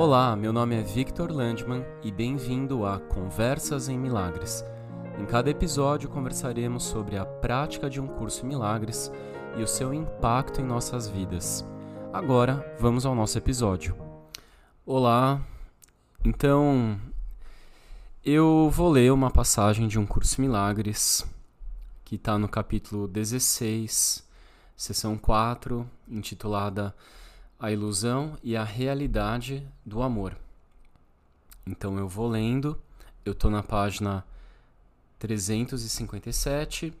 Olá, meu nome é Victor Landman e bem-vindo a Conversas em Milagres. Em cada episódio conversaremos sobre a prática de um curso em milagres e o seu impacto em nossas vidas. Agora, vamos ao nosso episódio. Olá, então eu vou ler uma passagem de um curso em milagres que está no capítulo 16, sessão 4, intitulada A Ilusão e a Realidade do Amor. Então eu vou lendo, eu estou na página 357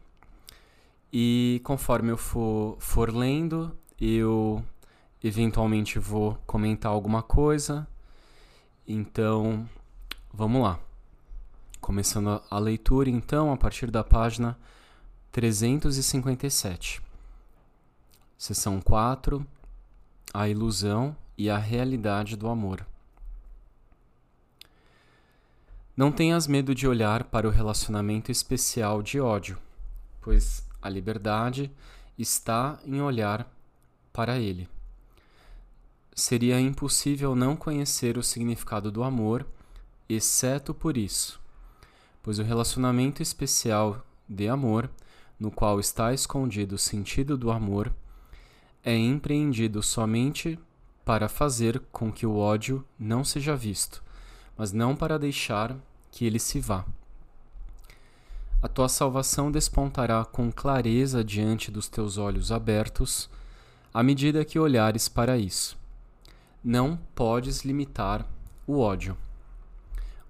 e conforme eu for, for lendo, eu eventualmente vou comentar alguma coisa. Então, vamos lá. Começando a leitura, então, a partir da página 357. Seção 4 A ilusão e a realidade do amor. Não tenhas medo de olhar para o relacionamento especial de ódio, pois a liberdade está em olhar para ele. Seria impossível não conhecer o significado do amor, exceto por isso, pois o relacionamento especial de amor, no qual está escondido o sentido do amor, é empreendido somente para fazer com que o ódio não seja visto, mas não para deixar que ele se vá. A tua salvação despontará com clareza diante dos teus olhos abertos, à medida que olhares para isso. Não podes limitar o ódio.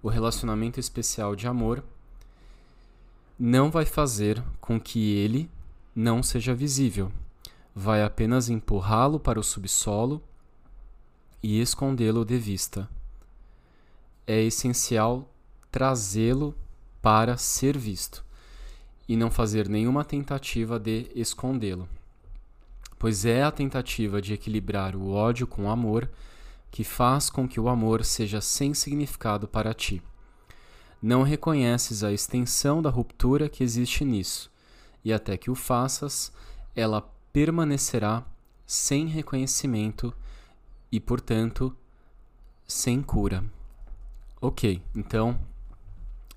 O relacionamento especial de amor não vai fazer com que ele não seja visível vai apenas empurrá-lo para o subsolo e escondê-lo de vista. É essencial trazê-lo para ser visto e não fazer nenhuma tentativa de escondê-lo, pois é a tentativa de equilibrar o ódio com o amor que faz com que o amor seja sem significado para ti. Não reconheces a extensão da ruptura que existe nisso, e até que o faças, ela permanecerá sem reconhecimento e, portanto, sem cura. Ok, então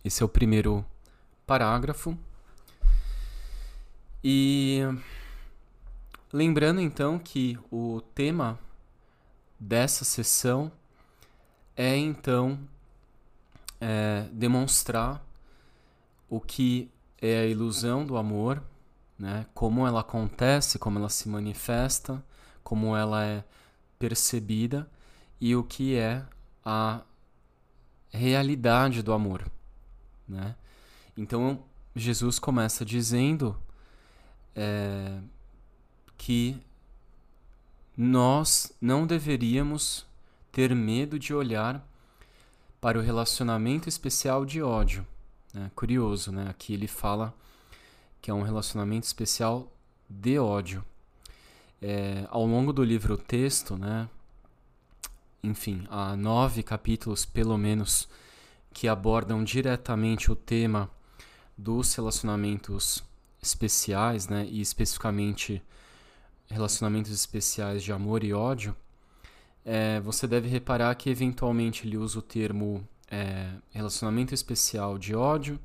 esse é o primeiro parágrafo. E lembrando então que o tema dessa sessão é então é, demonstrar o que é a ilusão do amor né? Como ela acontece, como ela se manifesta, como ela é percebida e o que é a realidade do amor, né? Então Jesus começa dizendo é, que nós não deveríamos ter medo de olhar para o relacionamento especial de ódio. Né? Curioso, né? Aqui ele fala que é um relacionamento especial de ódio. É, ao longo do livro texto, né, enfim, há nove capítulos, pelo menos, que abordam diretamente o tema dos relacionamentos especiais, né, e especificamente relacionamentos especiais de amor e ódio, é, você deve reparar que eventualmente ele usa o termo é, relacionamento especial de ódio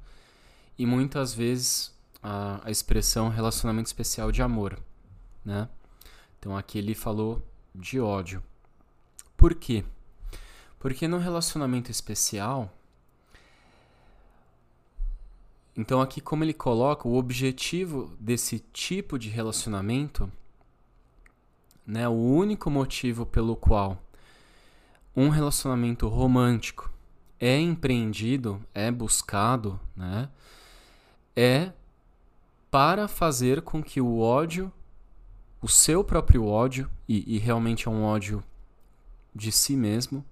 e muitas vezes a, a expressão relacionamento especial de amor, né? Então aqui ele falou de ódio. Por quê? Porque no relacionamento especial, então aqui como ele coloca o objetivo desse tipo de relacionamento, né, o único motivo pelo qual um relacionamento romântico é empreendido, é buscado, né, é para fazer com que o ódio, o seu próprio ódio, e, e realmente é um ódio de si mesmo,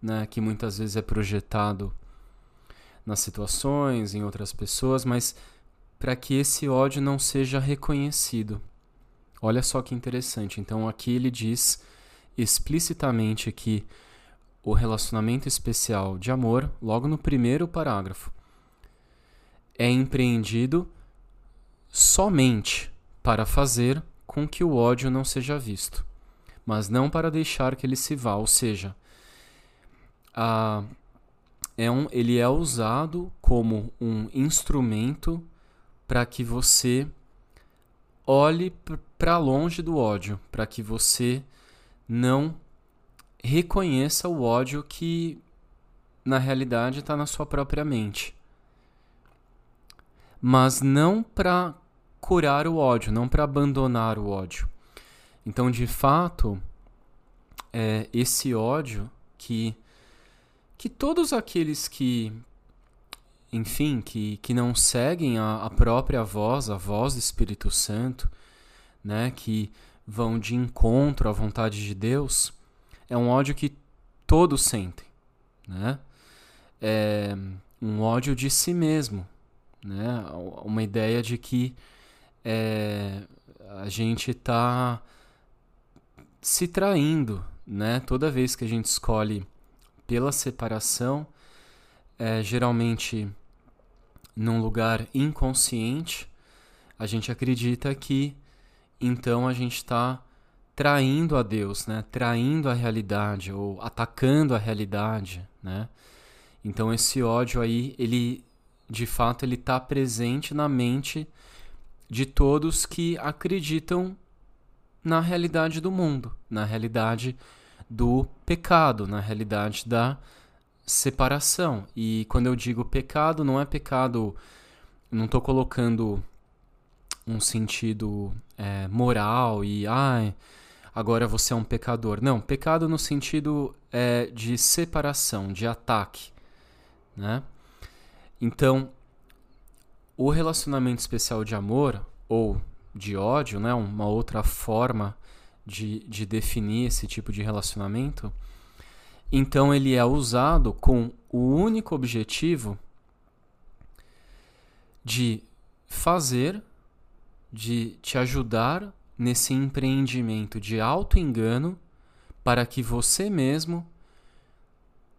né, que muitas vezes é projetado nas situações, em outras pessoas, mas para que esse ódio não seja reconhecido. Olha só que interessante. Então aqui ele diz explicitamente que o relacionamento especial de amor, logo no primeiro parágrafo, é empreendido somente para fazer com que o ódio não seja visto, mas não para deixar que ele se vá, ou seja, a, é um, ele é usado como um instrumento para que você olhe para longe do ódio, para que você não reconheça o ódio que na realidade está na sua própria mente. Mas não para curar o ódio, não para abandonar o ódio. Então, de fato, é esse ódio que que todos aqueles que enfim, que, que não seguem a, a própria voz, a voz do Espírito Santo, né, que vão de encontro à vontade de Deus, é um ódio que todos sentem, né? É um ódio de si mesmo, né? Uma ideia de que é, a gente está se traindo, né? Toda vez que a gente escolhe pela separação, é, geralmente num lugar inconsciente, a gente acredita que então a gente está traindo a Deus, né? Traindo a realidade ou atacando a realidade, né? Então esse ódio aí, ele de fato ele está presente na mente de todos que acreditam na realidade do mundo, na realidade do pecado, na realidade da separação. E quando eu digo pecado, não é pecado, não estou colocando um sentido é, moral e ah, agora você é um pecador. Não, pecado no sentido é, de separação, de ataque, né? Então, o relacionamento especial de amor ou de ódio, né, uma outra forma de, de definir esse tipo de relacionamento, então ele é usado com o único objetivo de fazer, de te ajudar nesse empreendimento de auto-engano para que você mesmo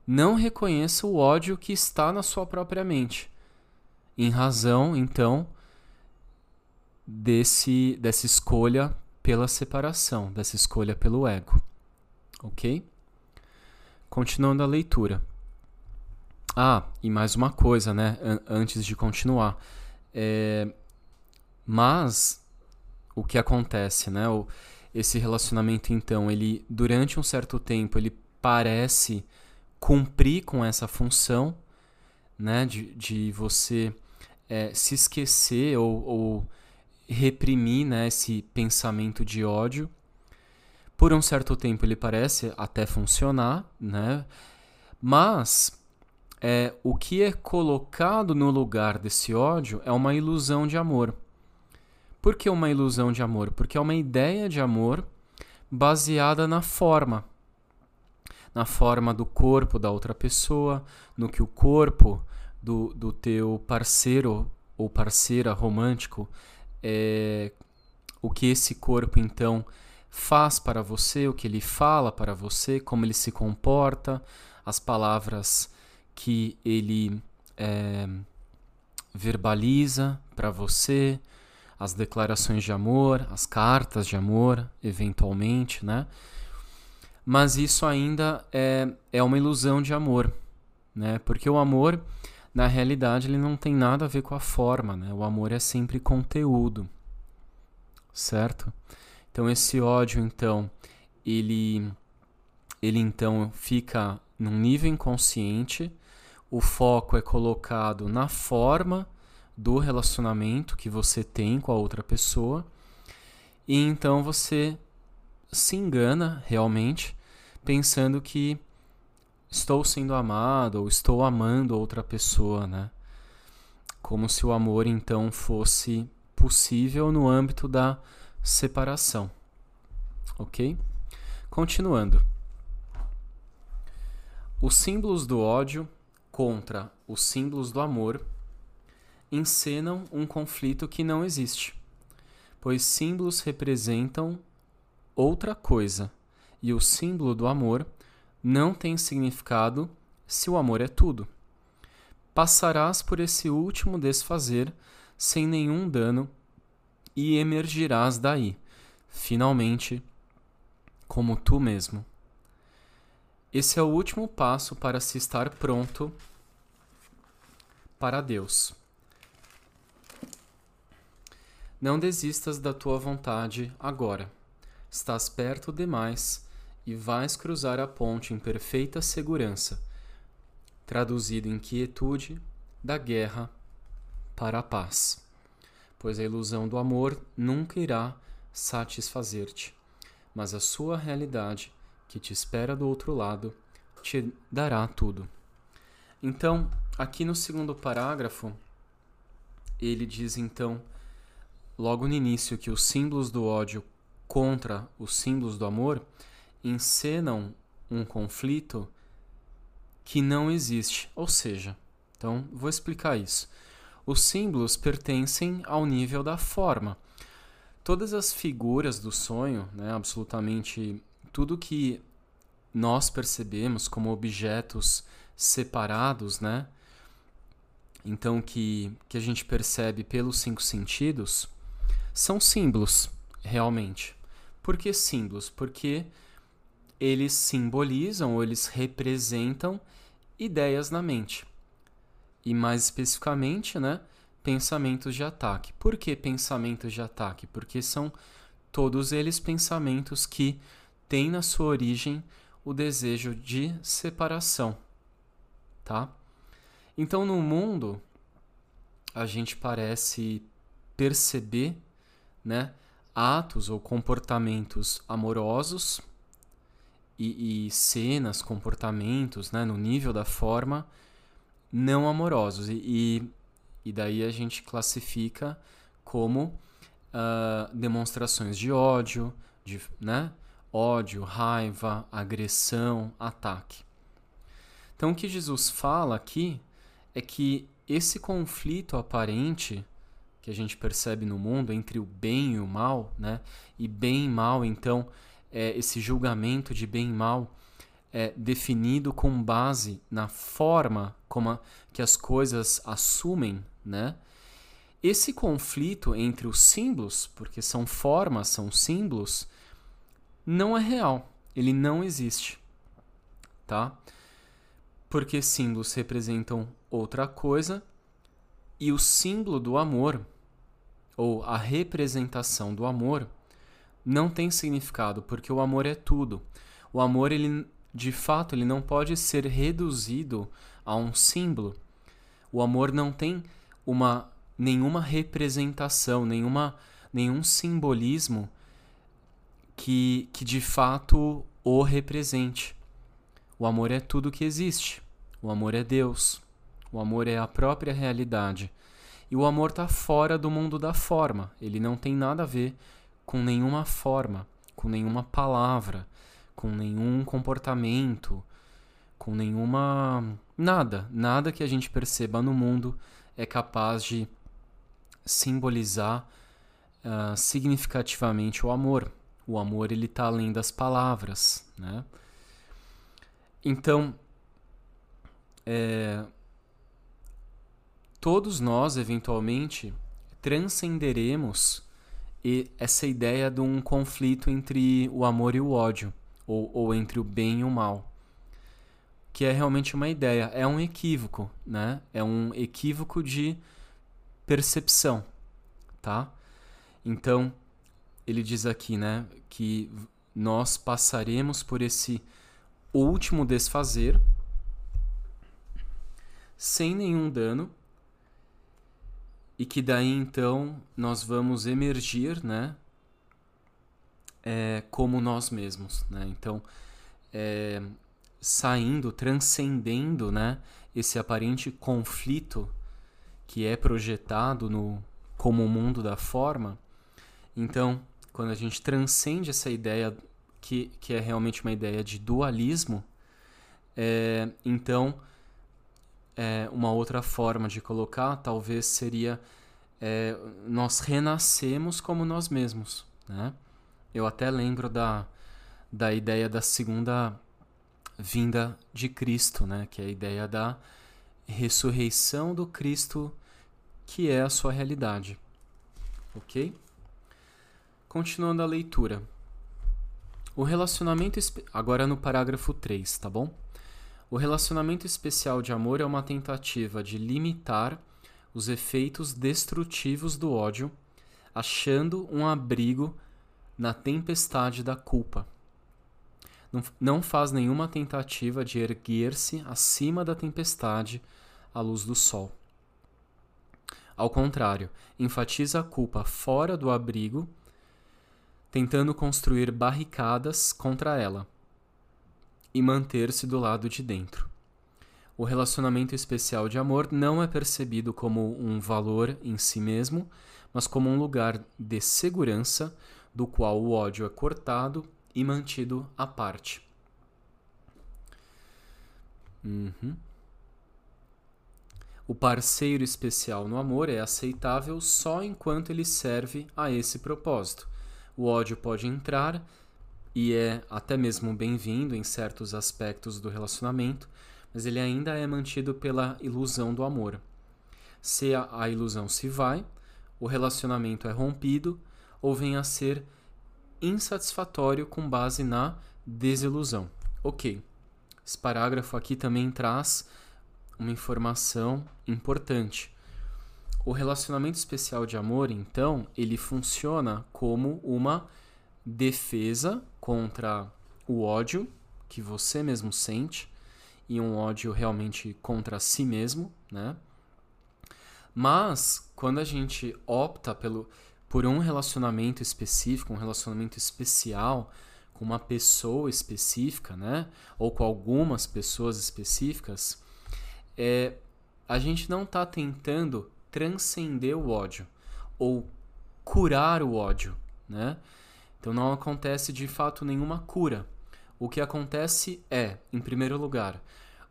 não reconheça o ódio que está na sua própria mente. Em razão, então, desse dessa escolha pela separação, dessa escolha pelo ego. OK? Continuando a leitura. Ah, e mais uma coisa, né? Antes de continuar. É... Mas o que acontece, né? O, esse relacionamento, então, ele durante um certo tempo ele parece cumprir com essa função, né? De, de você é, se esquecer ou, ou reprimir né, esse pensamento de ódio por um certo tempo ele parece até funcionar, né? Mas é, o que é colocado no lugar desse ódio é uma ilusão de amor. Por que uma ilusão de amor? Porque é uma ideia de amor baseada na forma. Na forma do corpo da outra pessoa, no que o corpo do, do teu parceiro ou parceira romântico, é, o que esse corpo então faz para você, o que ele fala para você, como ele se comporta, as palavras que ele é, verbaliza para você, as declarações de amor, as cartas de amor, eventualmente, né? Mas isso ainda é, é uma ilusão de amor, né? Porque o amor, na realidade, ele não tem nada a ver com a forma, né? O amor é sempre conteúdo, certo? Então esse ódio, então, ele ele então fica num nível inconsciente, o foco é colocado na forma do relacionamento que você tem com a outra pessoa, e então você se engana realmente pensando que estou sendo amado ou estou amando outra pessoa, né? Como se o amor então fosse possível no âmbito da separação. Ok? Continuando. Os símbolos do ódio contra os símbolos do amor encenam um conflito que não existe, pois símbolos representam outra coisa e o símbolo do amor não tem significado se o amor é tudo. Passarás por esse último desfazer sem nenhum dano e emergirás daí, finalmente, como tu mesmo. Esse é o último passo para se estar pronto para Deus. Não desistas da tua vontade agora. Estás perto demais e vais cruzar a ponte em perfeita segurança. Traduzido em quietude, da guerra para a paz. Pois a ilusão do amor nunca irá satisfazer-te, mas a sua realidade, que te espera do outro lado, te dará tudo. Então, aqui no segundo parágrafo, ele diz então logo no início que os símbolos do ódio contra os símbolos do amor encenam um conflito que não existe. Ou seja, então vou explicar isso. Os símbolos pertencem ao nível da forma. Todas as figuras do sonho, né, absolutamente tudo que nós percebemos como objetos separados, né? Então que, que a gente percebe pelos cinco sentidos, são símbolos, realmente. Por que símbolos? Porque eles simbolizam ou eles representam ideias na mente. E mais especificamente, né, pensamentos de ataque. Por que pensamentos de ataque? Porque são todos eles pensamentos que têm na sua origem o desejo de separação, tá? Então, no mundo, a gente parece perceber né, atos ou comportamentos amorosos e, e, cenas, comportamentos, né, no nível da forma não amorosos. E, e daí a gente classifica como uh, demonstrações de ódio, de, né, ódio, raiva, agressão, ataque. Então o que Jesus fala aqui é que esse conflito aparente que a gente percebe no mundo entre o bem e o mal, né? E bem e mal, então, é esse julgamento de bem e mal é definido com base na forma como a, que as coisas assumem, né? Esse conflito entre os símbolos, porque são formas, são símbolos, não é real. Ele não existe, tá? Porque símbolos representam outra coisa e o símbolo do amor ou a representação do amor não tem significado, porque o amor é tudo. O amor, ele, de fato, ele não pode ser reduzido a um símbolo. O amor não tem uma nenhuma representação, nenhuma, nenhum simbolismo que, que de fato o represente. O amor é tudo que existe. O amor é Deus. O amor é a própria realidade. E o amor está fora do mundo da forma. Ele não tem nada a ver com nenhuma forma, com nenhuma palavra, com nenhum comportamento, com nenhuma. Nada. Nada que a gente perceba no mundo é capaz de simbolizar uh, significativamente o amor. O amor ele está além das palavras, né? Então, é, todos nós, eventualmente, transcenderemos essa ideia de um conflito entre o amor e o ódio, ou, ou entre o bem e o mal. Que é realmente uma ideia, é um equívoco, né? É um equívoco de percepção, tá? Então, ele diz aqui, né, que nós passaremos por esse último desfazer sem nenhum dano e que daí então nós vamos emergir, né, é, como nós mesmos, né? Então, é, saindo, transcendendo, né, esse aparente conflito que é projetado no como o mundo da forma. Então, quando a gente transcende essa ideia que, que é realmente uma ideia de dualismo, é, então é, uma outra forma de colocar talvez seria é, nós renascemos como nós mesmos. Né? Eu até lembro da, da ideia da segunda vinda de Cristo, né? que é a ideia da ressurreição do Cristo, que é a sua realidade. Ok? Continuando a leitura. O relacionamento. Agora no parágrafo 3, tá bom? O relacionamento especial de amor é uma tentativa de limitar os efeitos destrutivos do ódio, achando um abrigo na tempestade da culpa. Não faz nenhuma tentativa de erguer-se acima da tempestade à luz do sol. Ao contrário, enfatiza a culpa fora do abrigo, tentando construir barricadas contra ela e manter-se do lado de dentro. O relacionamento especial de amor não é percebido como um valor em si mesmo, mas como um lugar de segurança do qual o ódio é cortado e mantido à parte. Uhum. O parceiro especial no amor é aceitável só enquanto ele serve a esse propósito. O ódio pode entrar e é até mesmo bem-vindo em certos aspectos do relacionamento, mas ele ainda é mantido pela ilusão do amor. Se a, a ilusão se vai, o relacionamento é rompido ou vem a ser insatisfatório com base na desilusão. Ok. Esse parágrafo aqui também traz uma informação importante. O relacionamento especial de amor, então, ele funciona como uma defesa contra o ódio que você mesmo sente e um ódio realmente contra si mesmo, né? Mas quando a gente opta pelo por um relacionamento específico, um relacionamento especial com uma pessoa específica, né? Ou com algumas pessoas específicas, é, a gente não está tentando transcender o ódio ou curar o ódio, né? Então não acontece de fato nenhuma cura. O que acontece é, em primeiro lugar,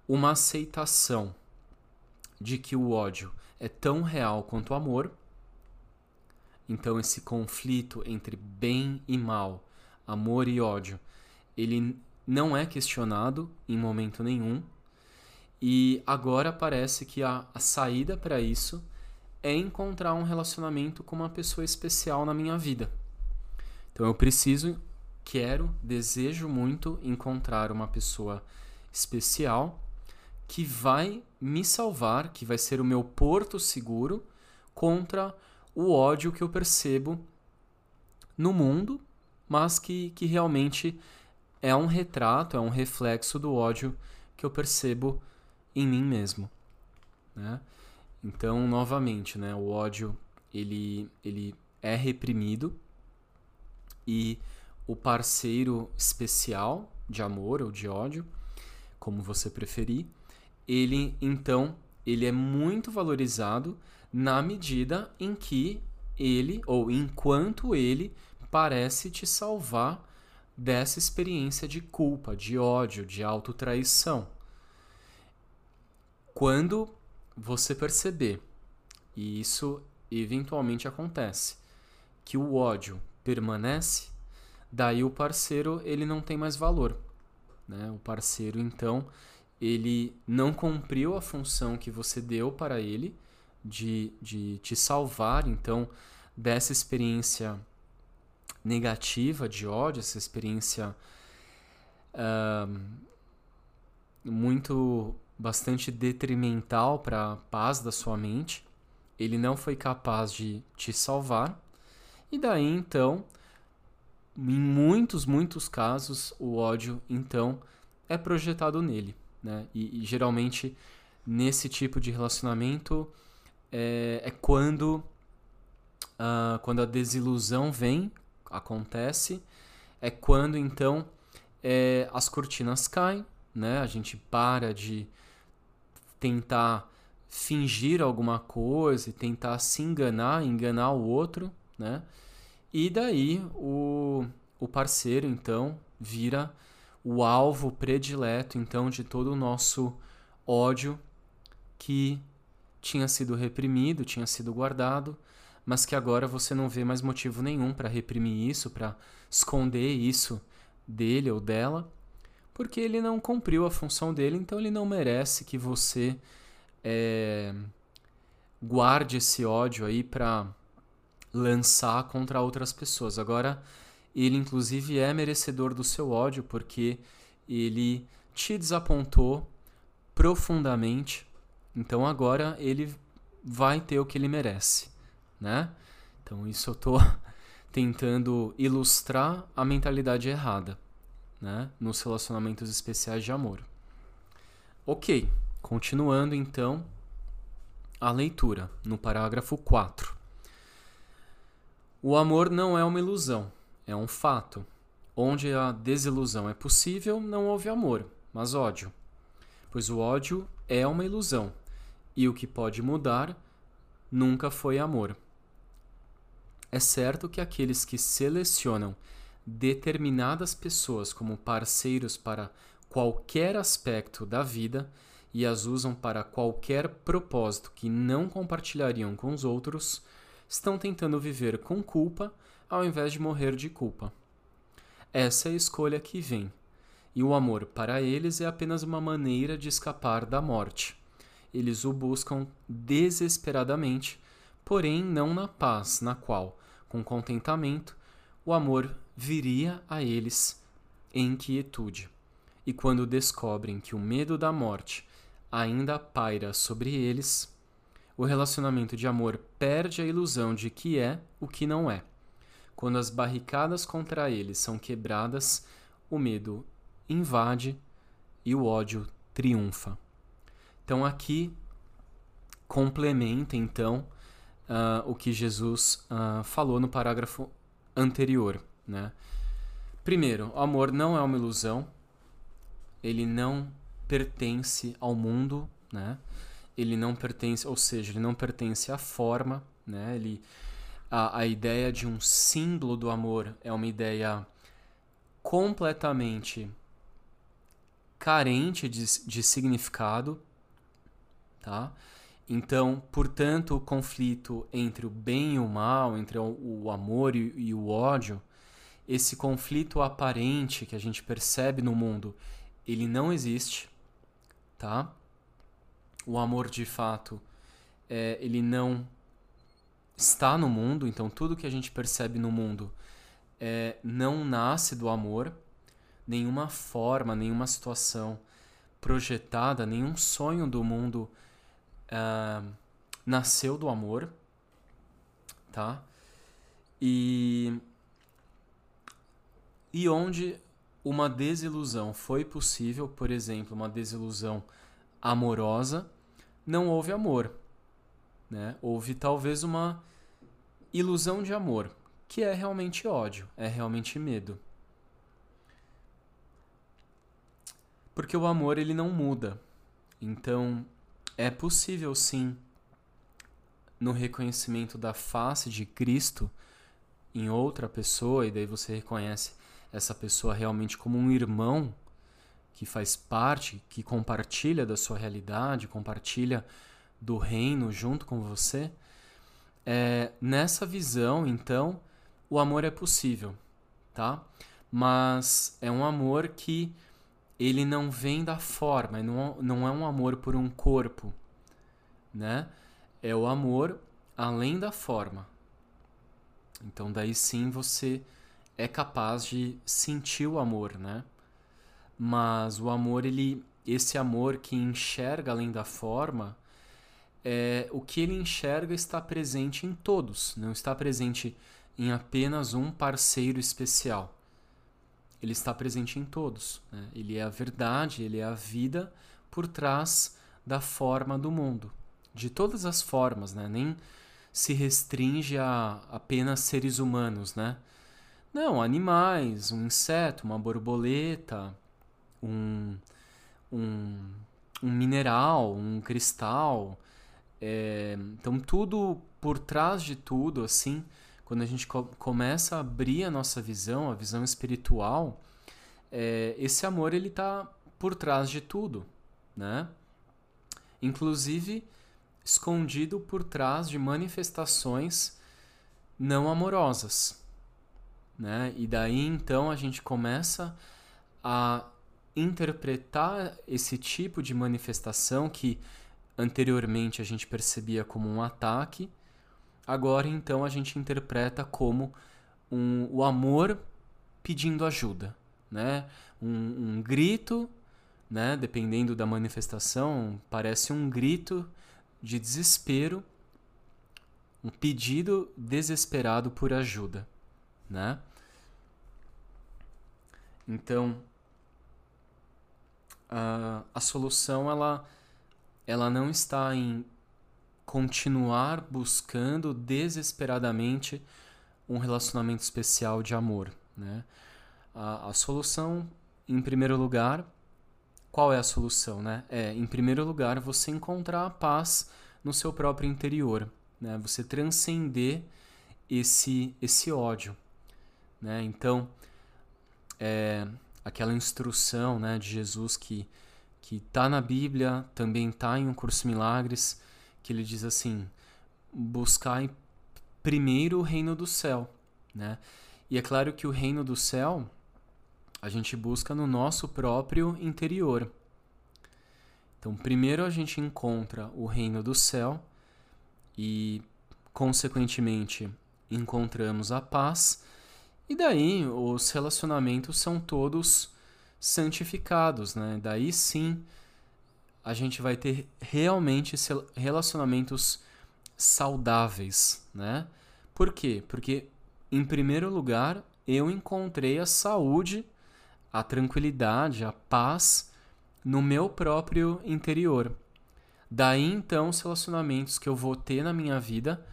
uma aceitação de que o ódio é tão real quanto o amor. Então esse conflito entre bem e mal, amor e ódio, ele não é questionado em momento nenhum. E agora parece que a, a saída para isso é encontrar um relacionamento com uma pessoa especial na minha vida. Então eu preciso, quero, desejo muito encontrar uma pessoa especial que vai me salvar, que vai ser o meu porto seguro contra o ódio que eu percebo no mundo, mas que, que realmente é um retrato, é um reflexo do ódio que eu percebo em mim mesmo, né? Então, novamente, né, o ódio ele, ele é reprimido e o parceiro especial de amor ou de ódio, como você preferir, ele então ele é muito valorizado na medida em que ele ou enquanto ele parece te salvar dessa experiência de culpa, de ódio, de autotraição. Quando você perceber, e isso eventualmente acontece, que o ódio permanece, daí o parceiro ele não tem mais valor. Né? O parceiro, então, ele não cumpriu a função que você deu para ele de, de te salvar, então, dessa experiência negativa de ódio, essa experiência uh, muito bastante detrimental para a paz da sua mente. Ele não foi capaz de te salvar. E daí então, em muitos, muitos casos, o ódio então é projetado nele. Né? E, e geralmente nesse tipo de relacionamento é, é quando, uh, quando a desilusão vem, acontece, é quando então é, as cortinas caem, né? a gente para de tentar fingir alguma coisa e tentar se enganar, enganar o outro, né? E daí o, o parceiro então vira o alvo predileto então de todo o nosso ódio que tinha sido reprimido, tinha sido guardado, mas que agora você não vê mais motivo nenhum para reprimir isso, para esconder isso dele ou dela, porque ele não cumpriu a função dele, então ele não merece que você é, guarde esse ódio aí para lançar contra outras pessoas. Agora, ele inclusive é merecedor do seu ódio porque ele te desapontou profundamente. Então agora ele vai ter o que ele merece, né? Então isso eu tô tentando ilustrar a mentalidade errada, né, nos relacionamentos especiais de amor. OK, continuando então a leitura no parágrafo 4. O amor não é uma ilusão, é um fato. Onde a desilusão é possível, não houve amor, mas ódio. Pois o ódio é uma ilusão, e o que pode mudar nunca foi amor. É certo que aqueles que selecionam determinadas pessoas como parceiros para qualquer aspecto da vida e as usam para qualquer propósito que não compartilhariam com os outros, estão tentando viver com culpa ao invés de morrer de culpa. Essa é a escolha que vem, e o amor para eles é apenas uma maneira de escapar da morte. Eles o buscam desesperadamente, porém não na paz na qual, com contentamento, o amor viria a eles em quietude. E quando descobrem que o medo da morte ainda paira sobre eles, o relacionamento de amor perde a ilusão de que é o que não é. Quando as barricadas contra eles são quebradas, o medo invade e o ódio triunfa. Então aqui complementa então uh, o que Jesus uh, falou no parágrafo anterior, né? Primeiro, o amor não é uma ilusão. Ele não pertence ao mundo, né? Ele não pertence, ou seja, ele não pertence à forma, né? Ele a, a ideia de um símbolo do amor é uma ideia completamente carente de, de significado, tá? Então, portanto, o conflito entre o bem e o mal, entre o, o amor e, e o ódio, esse conflito aparente que a gente percebe no mundo, ele não existe, tá? O amor de fato, é, ele não está no mundo, então tudo que a gente percebe no mundo é, não nasce do amor, nenhuma forma, nenhuma situação projetada, nenhum sonho do mundo uh, nasceu do amor, tá? E, e onde uma desilusão foi possível, por exemplo, uma desilusão amorosa, não houve amor né? Houve talvez uma ilusão de amor, que é realmente ódio, é realmente medo. Porque o amor ele não muda. Então, é possível sim no reconhecimento da face de Cristo em outra pessoa e daí você reconhece essa pessoa realmente como um irmão que faz parte, que compartilha da sua realidade, compartilha do reino junto com você, é, nessa visão, então, o amor é possível, tá? Mas é um amor que ele não vem da forma, não, não é um amor por um corpo, né? É o amor além da forma. Então daí sim você é capaz de sentir o amor, né? Mas o amor ele esse amor que enxerga além da forma, é, o que ele enxerga está presente em todos, não está presente em apenas um parceiro especial. Ele está presente em todos. Né? Ele é a verdade, ele é a vida por trás da forma do mundo. De todas as formas, né? nem se restringe a apenas seres humanos. Né? Não, animais, um inseto, uma borboleta, um, um, um mineral, um cristal é, então, tudo por trás de tudo, assim, quando a gente co começa a abrir a nossa visão, a visão espiritual, é, esse amor ele está por trás de tudo, né? Inclusive escondido por trás de manifestações não amorosas, né? E daí então a gente começa a interpretar esse tipo de manifestação que anteriormente a gente percebia como um ataque, agora então a gente interpreta como um, o amor pedindo ajuda, né? Um, um grito, né? Dependendo da manifestação, parece um grito de desespero, um pedido desesperado por ajuda, né? Então, a, a solução ela, ela não está em continuar buscando desesperadamente um relacionamento especial de amor, né? A, a solução, em primeiro lugar, qual é a solução, né? É, em primeiro lugar, você encontrar a paz no seu próprio interior, né? Você transcender esse esse ódio, né? Então, é, aquela instrução, né, de Jesus que que está na Bíblia, também está em um curso Milagres, que ele diz assim: buscar primeiro o reino do céu, né? E é claro que o reino do céu a gente busca no nosso próprio interior. Então, primeiro a gente encontra o reino do céu e, consequentemente, encontramos a paz, e daí os relacionamentos são todos santificados, né? Daí sim a gente vai ter realmente relacionamentos saudáveis, né? Por quê? Porque, em primeiro lugar, eu encontrei a saúde a tranquilidade, a paz no meu próprio interior. Daí então os relacionamentos que eu vou ter na minha vida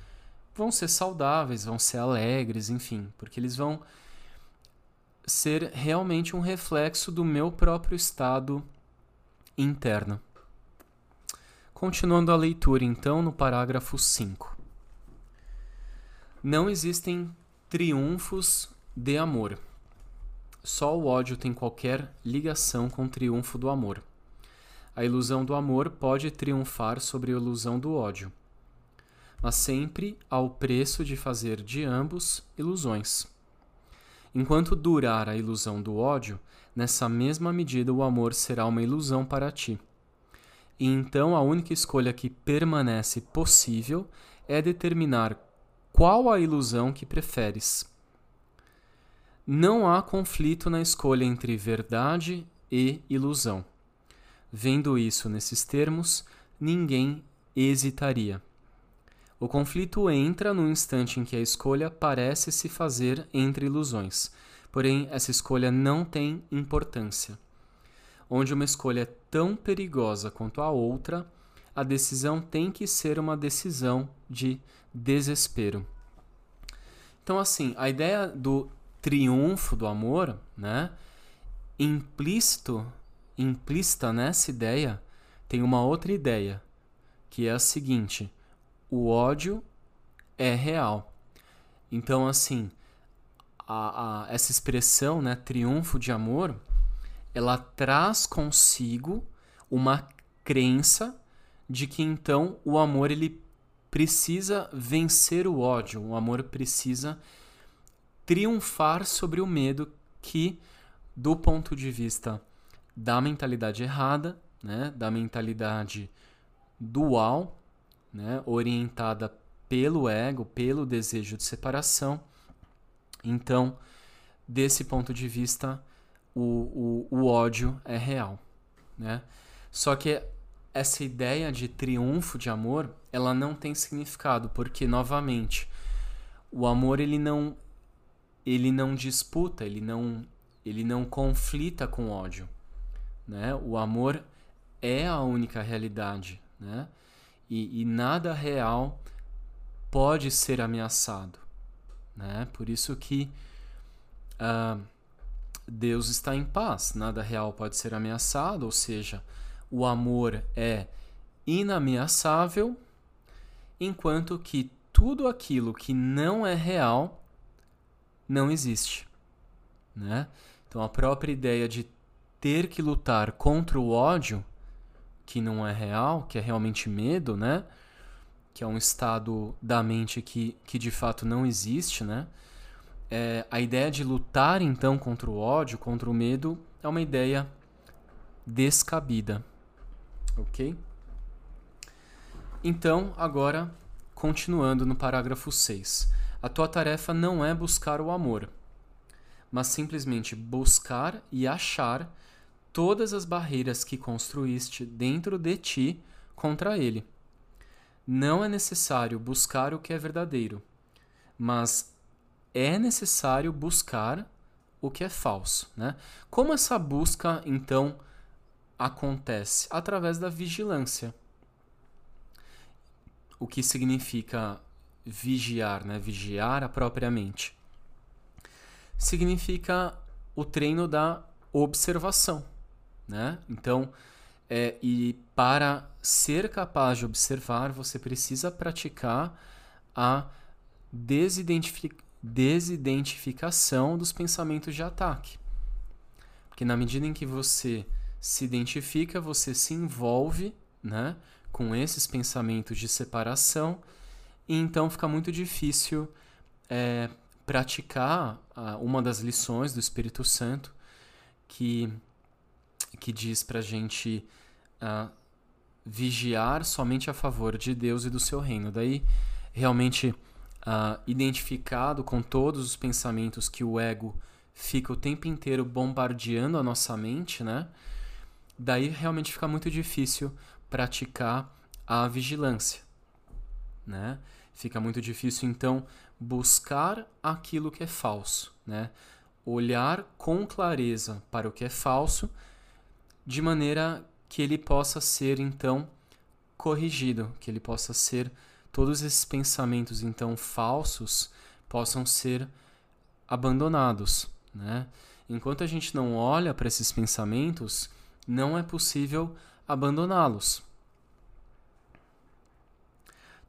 vão ser saudáveis, vão ser alegres, enfim, porque eles vão ser realmente um reflexo do meu próprio estado interno. Continuando a leitura, então, no parágrafo 5. Não existem triunfos de amor. Só o ódio tem qualquer ligação com o triunfo do amor. A ilusão do amor pode triunfar sobre a ilusão do ódio, mas sempre ao preço de fazer de ambos ilusões. Enquanto durar a ilusão do ódio, nessa mesma medida o amor será uma ilusão para ti. E então a única escolha que permanece possível é determinar qual a ilusão que preferes não há conflito na escolha entre verdade e ilusão. Vendo isso nesses termos, ninguém hesitaria. O conflito entra no instante em que a escolha parece se fazer entre ilusões, porém essa escolha não tem importância. Onde uma escolha é tão perigosa quanto a outra, a decisão tem que ser uma decisão de desespero. Então, assim, a ideia do triunfo do amor, né? Implícito, implícita nessa ideia, tem uma outra ideia, que é a seguinte: o ódio é real. Então, assim, a, a, essa expressão, né, triunfo de amor, ela traz consigo uma crença de que então o amor ele precisa vencer o ódio, o amor precisa triunfar sobre o medo que, do ponto de vista da mentalidade errada, né, da mentalidade dual, né, orientada pelo ego, pelo desejo de separação. Então, desse ponto de vista, o, o, o ódio é real. Né? Só que essa ideia de triunfo de amor, ela não tem significado, porque, novamente, o amor ele não ele não disputa, ele não, ele não conflita com ódio. Né? O amor é a única realidade. Né? E, e nada real pode ser ameaçado. Né? Por isso que uh, Deus está em paz, nada real pode ser ameaçado, ou seja, o amor é inameaçável, enquanto que tudo aquilo que não é real não existe. Né? Então a própria ideia de ter que lutar contra o ódio, que não é real, que é realmente medo, né? que é um estado da mente que, que de fato não existe, né? É, a ideia de lutar então contra o ódio, contra o medo, é uma ideia descabida. Ok? Então, agora, continuando no parágrafo 6. A tua tarefa não é buscar o amor, mas simplesmente buscar e achar todas as barreiras que construíste dentro de ti contra ele. Não é necessário buscar o que é verdadeiro, mas é necessário buscar o que é falso. Né? Como essa busca, então, acontece? Através da vigilância. O que significa vigiar, né? vigiar a própria mente? Significa o treino da observação. Né? Então, é, e para ser capaz de observar, você precisa praticar a desidentificação desidentificação dos pensamentos de ataque. Porque na medida em que você se identifica, você se envolve né, com esses pensamentos de separação, e então fica muito difícil é, praticar a, uma das lições do Espírito Santo que, que diz para a gente uh, vigiar somente a favor de Deus e do seu reino. Daí, realmente uh, identificado com todos os pensamentos que o ego fica o tempo inteiro bombardeando a nossa mente, né? Daí realmente fica muito difícil praticar a vigilância, né? Fica muito difícil então buscar aquilo que é falso, né? Olhar com clareza para o que é falso, de maneira que ele possa ser então corrigido, que ele possa ser todos esses pensamentos então falsos possam ser abandonados, né? Enquanto a gente não olha para esses pensamentos, não é possível abandoná-los.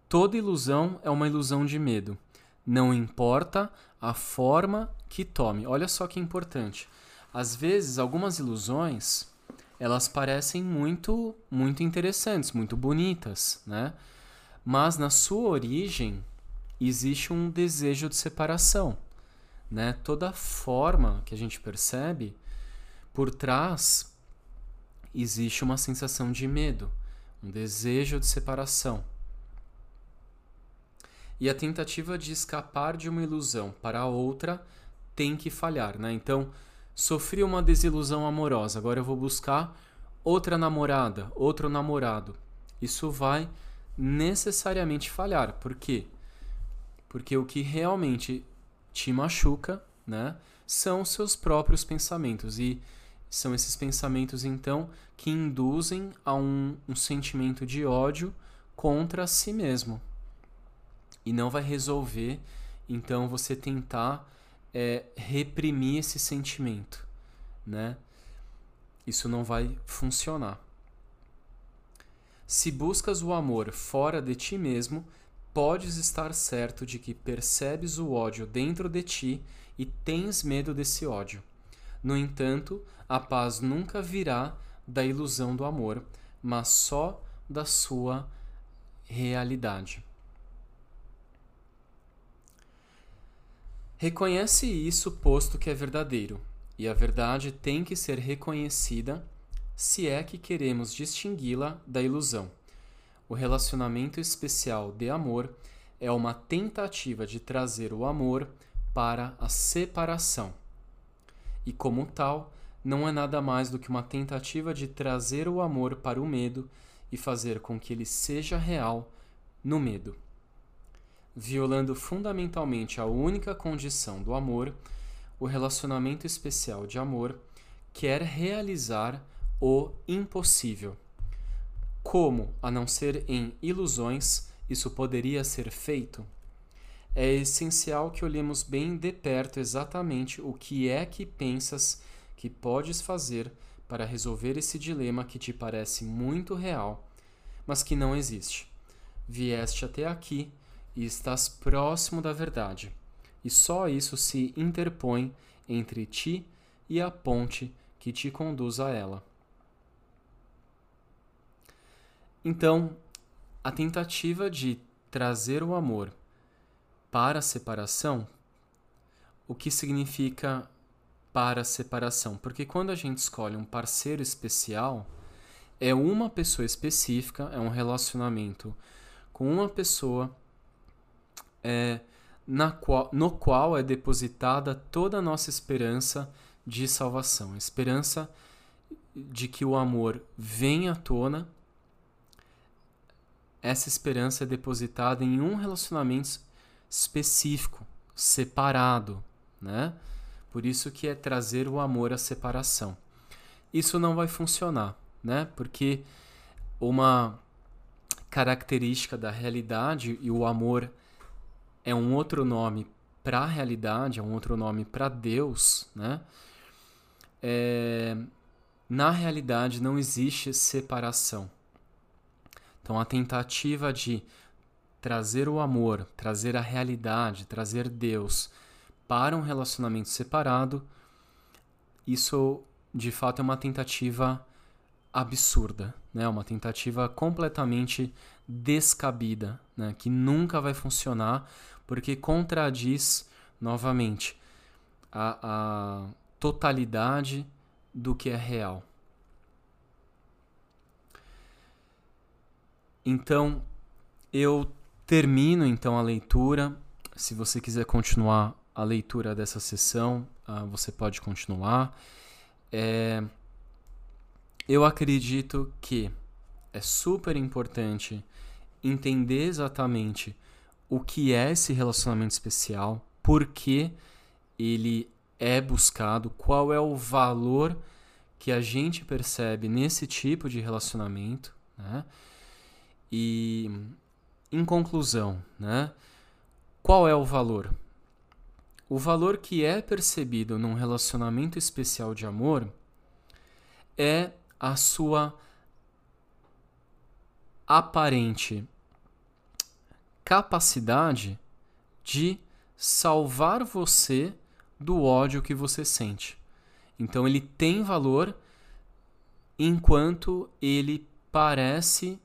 Toda ilusão é uma ilusão de medo. Não importa a forma que tome. Olha só que importante. Às vezes, algumas ilusões, elas parecem muito, muito interessantes, muito bonitas, né? mas na sua origem existe um desejo de separação. Né? Toda forma que a gente percebe, por trás existe uma sensação de medo, um desejo de separação. E a tentativa de escapar de uma ilusão para outra tem que falhar. Né? Então, sofri uma desilusão amorosa, agora eu vou buscar outra namorada, outro namorado. Isso vai necessariamente falhar. Por quê? Porque o que realmente te machuca, né, são seus próprios pensamentos e são esses pensamentos então que induzem a um, um sentimento de ódio contra si mesmo e não vai resolver então você tentar é, reprimir esse sentimento, né? Isso não vai funcionar. Se buscas o amor fora de ti mesmo, podes estar certo de que percebes o ódio dentro de ti e tens medo desse ódio. No entanto, a paz nunca virá da ilusão do amor, mas só da sua realidade. Reconhece isso posto que é verdadeiro, e a verdade tem que ser reconhecida se é que queremos distingui-la da ilusão. O relacionamento especial de amor é uma tentativa de trazer o amor para a separação. E, como tal, não é nada mais do que uma tentativa de trazer o amor para o medo e fazer com que ele seja real no medo. Violando fundamentalmente a única condição do amor, o relacionamento especial de amor quer realizar o impossível. Como, a não ser em ilusões, isso poderia ser feito? É essencial que olhemos bem de perto exatamente o que é que pensas que podes fazer para resolver esse dilema que te parece muito real, mas que não existe. Vieste até aqui e estás próximo da verdade, e só isso se interpõe entre ti e a ponte que te conduz a ela. Então, a tentativa de trazer o amor para a separação, o que significa para a separação? Porque quando a gente escolhe um parceiro especial, é uma pessoa específica, é um relacionamento com uma pessoa é, qual, no qual é depositada toda a nossa esperança de salvação. A esperança de que o amor venha à tona. Essa esperança é depositada em um relacionamento específico, separado, né? Por isso que é trazer o amor à separação. Isso não vai funcionar, né? Porque uma característica da realidade e o amor é um outro nome para a realidade, é um outro nome para Deus, né? É, na realidade não existe separação. Então a tentativa de trazer o amor, trazer a realidade, trazer Deus para um relacionamento separado, isso de fato é uma tentativa absurda, né? Uma tentativa completamente descabida, né? Que nunca vai funcionar porque contradiz novamente a, a totalidade do que é real. Então, eu termino então a leitura. Se você quiser continuar a leitura dessa sessão, uh, você pode continuar. É, eu acredito que é super importante entender exatamente o que é esse relacionamento especial, por que ele é buscado, qual é o valor que a gente percebe nesse tipo de relacionamento, né? E em conclusão, né? Qual é o valor? O valor que é percebido num relacionamento especial de amor é a sua aparente capacidade de salvar você do ódio que você sente. Então ele tem valor enquanto ele parece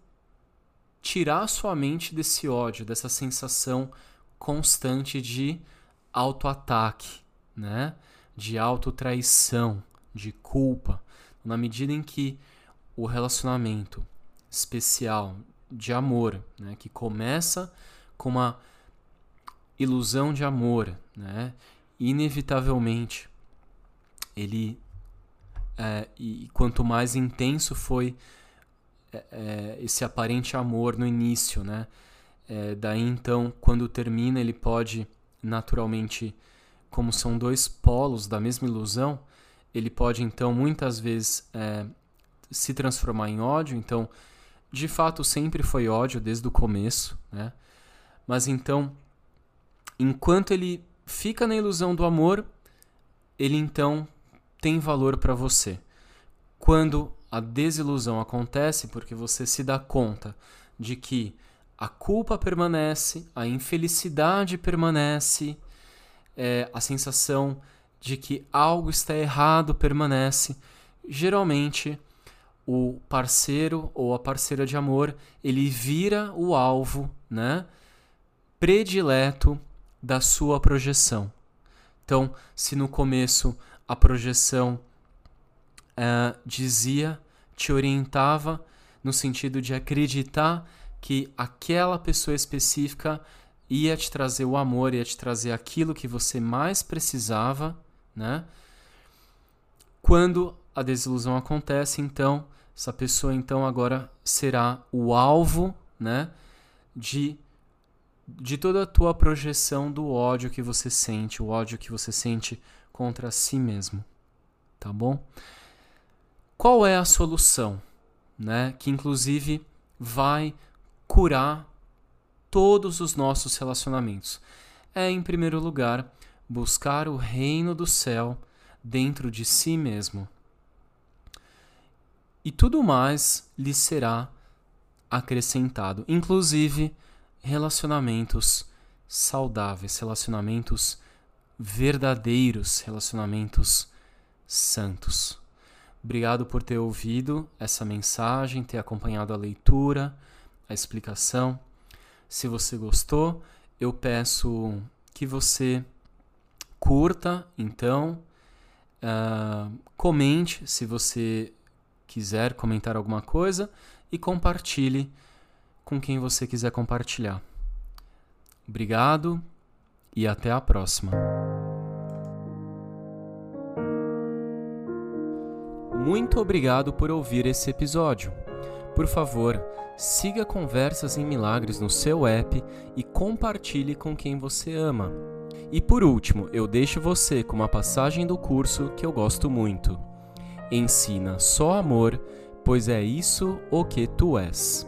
tirar sua mente desse ódio, dessa sensação constante de autoataque, né? De autotraição, de culpa. Na medida em que o relacionamento especial de amor, né, que começa com uma ilusão de amor, né, inevitavelmente ele é, e quanto mais intenso foi é, é, esse aparente amor no início, né, é, daí então quando termina ele pode naturalmente, como são dois polos da mesma ilusão, ele pode então muitas vezes é, se transformar em ódio. Então, de fato, sempre foi ódio desde o começo, né? Mas então, enquanto ele fica na ilusão do amor, ele então tem valor para você. Quando a desilusão acontece, porque você se dá conta de que a culpa permanece, a infelicidade permanece, é, a sensação de que algo está errado permanece. Geralmente, o parceiro ou a parceira de amor ele vira o alvo, né, predileto da sua projeção. Então, se no começo a projeção é, dizia, te orientava no sentido de acreditar que aquela pessoa específica ia te trazer o amor, ia te trazer aquilo que você mais precisava, né? Quando a desilusão acontece, então essa pessoa então agora será o alvo, né, de de toda a tua projeção do ódio que você sente, o ódio que você sente contra si mesmo, tá bom? Qual é a solução, né? Que inclusive vai curar todos os nossos relacionamentos. É, em primeiro lugar, buscar o reino do céu dentro de si mesmo. E tudo mais lhe será acrescentado, inclusive relacionamentos saudáveis, relacionamentos verdadeiros, relacionamentos santos. Obrigado por ter ouvido essa mensagem, ter acompanhado a leitura a explicação. Se você gostou, eu peço que você curta, então, uh, comente se você quiser comentar alguma coisa e compartilhe com quem você quiser compartilhar. Obrigado e até a próxima. Muito obrigado por ouvir esse episódio. Por favor, siga Conversas em Milagres no seu app e compartilhe com quem você ama. E por último, eu deixo você com uma passagem do curso que eu gosto muito. Ensina só amor, pois é isso o que tu és.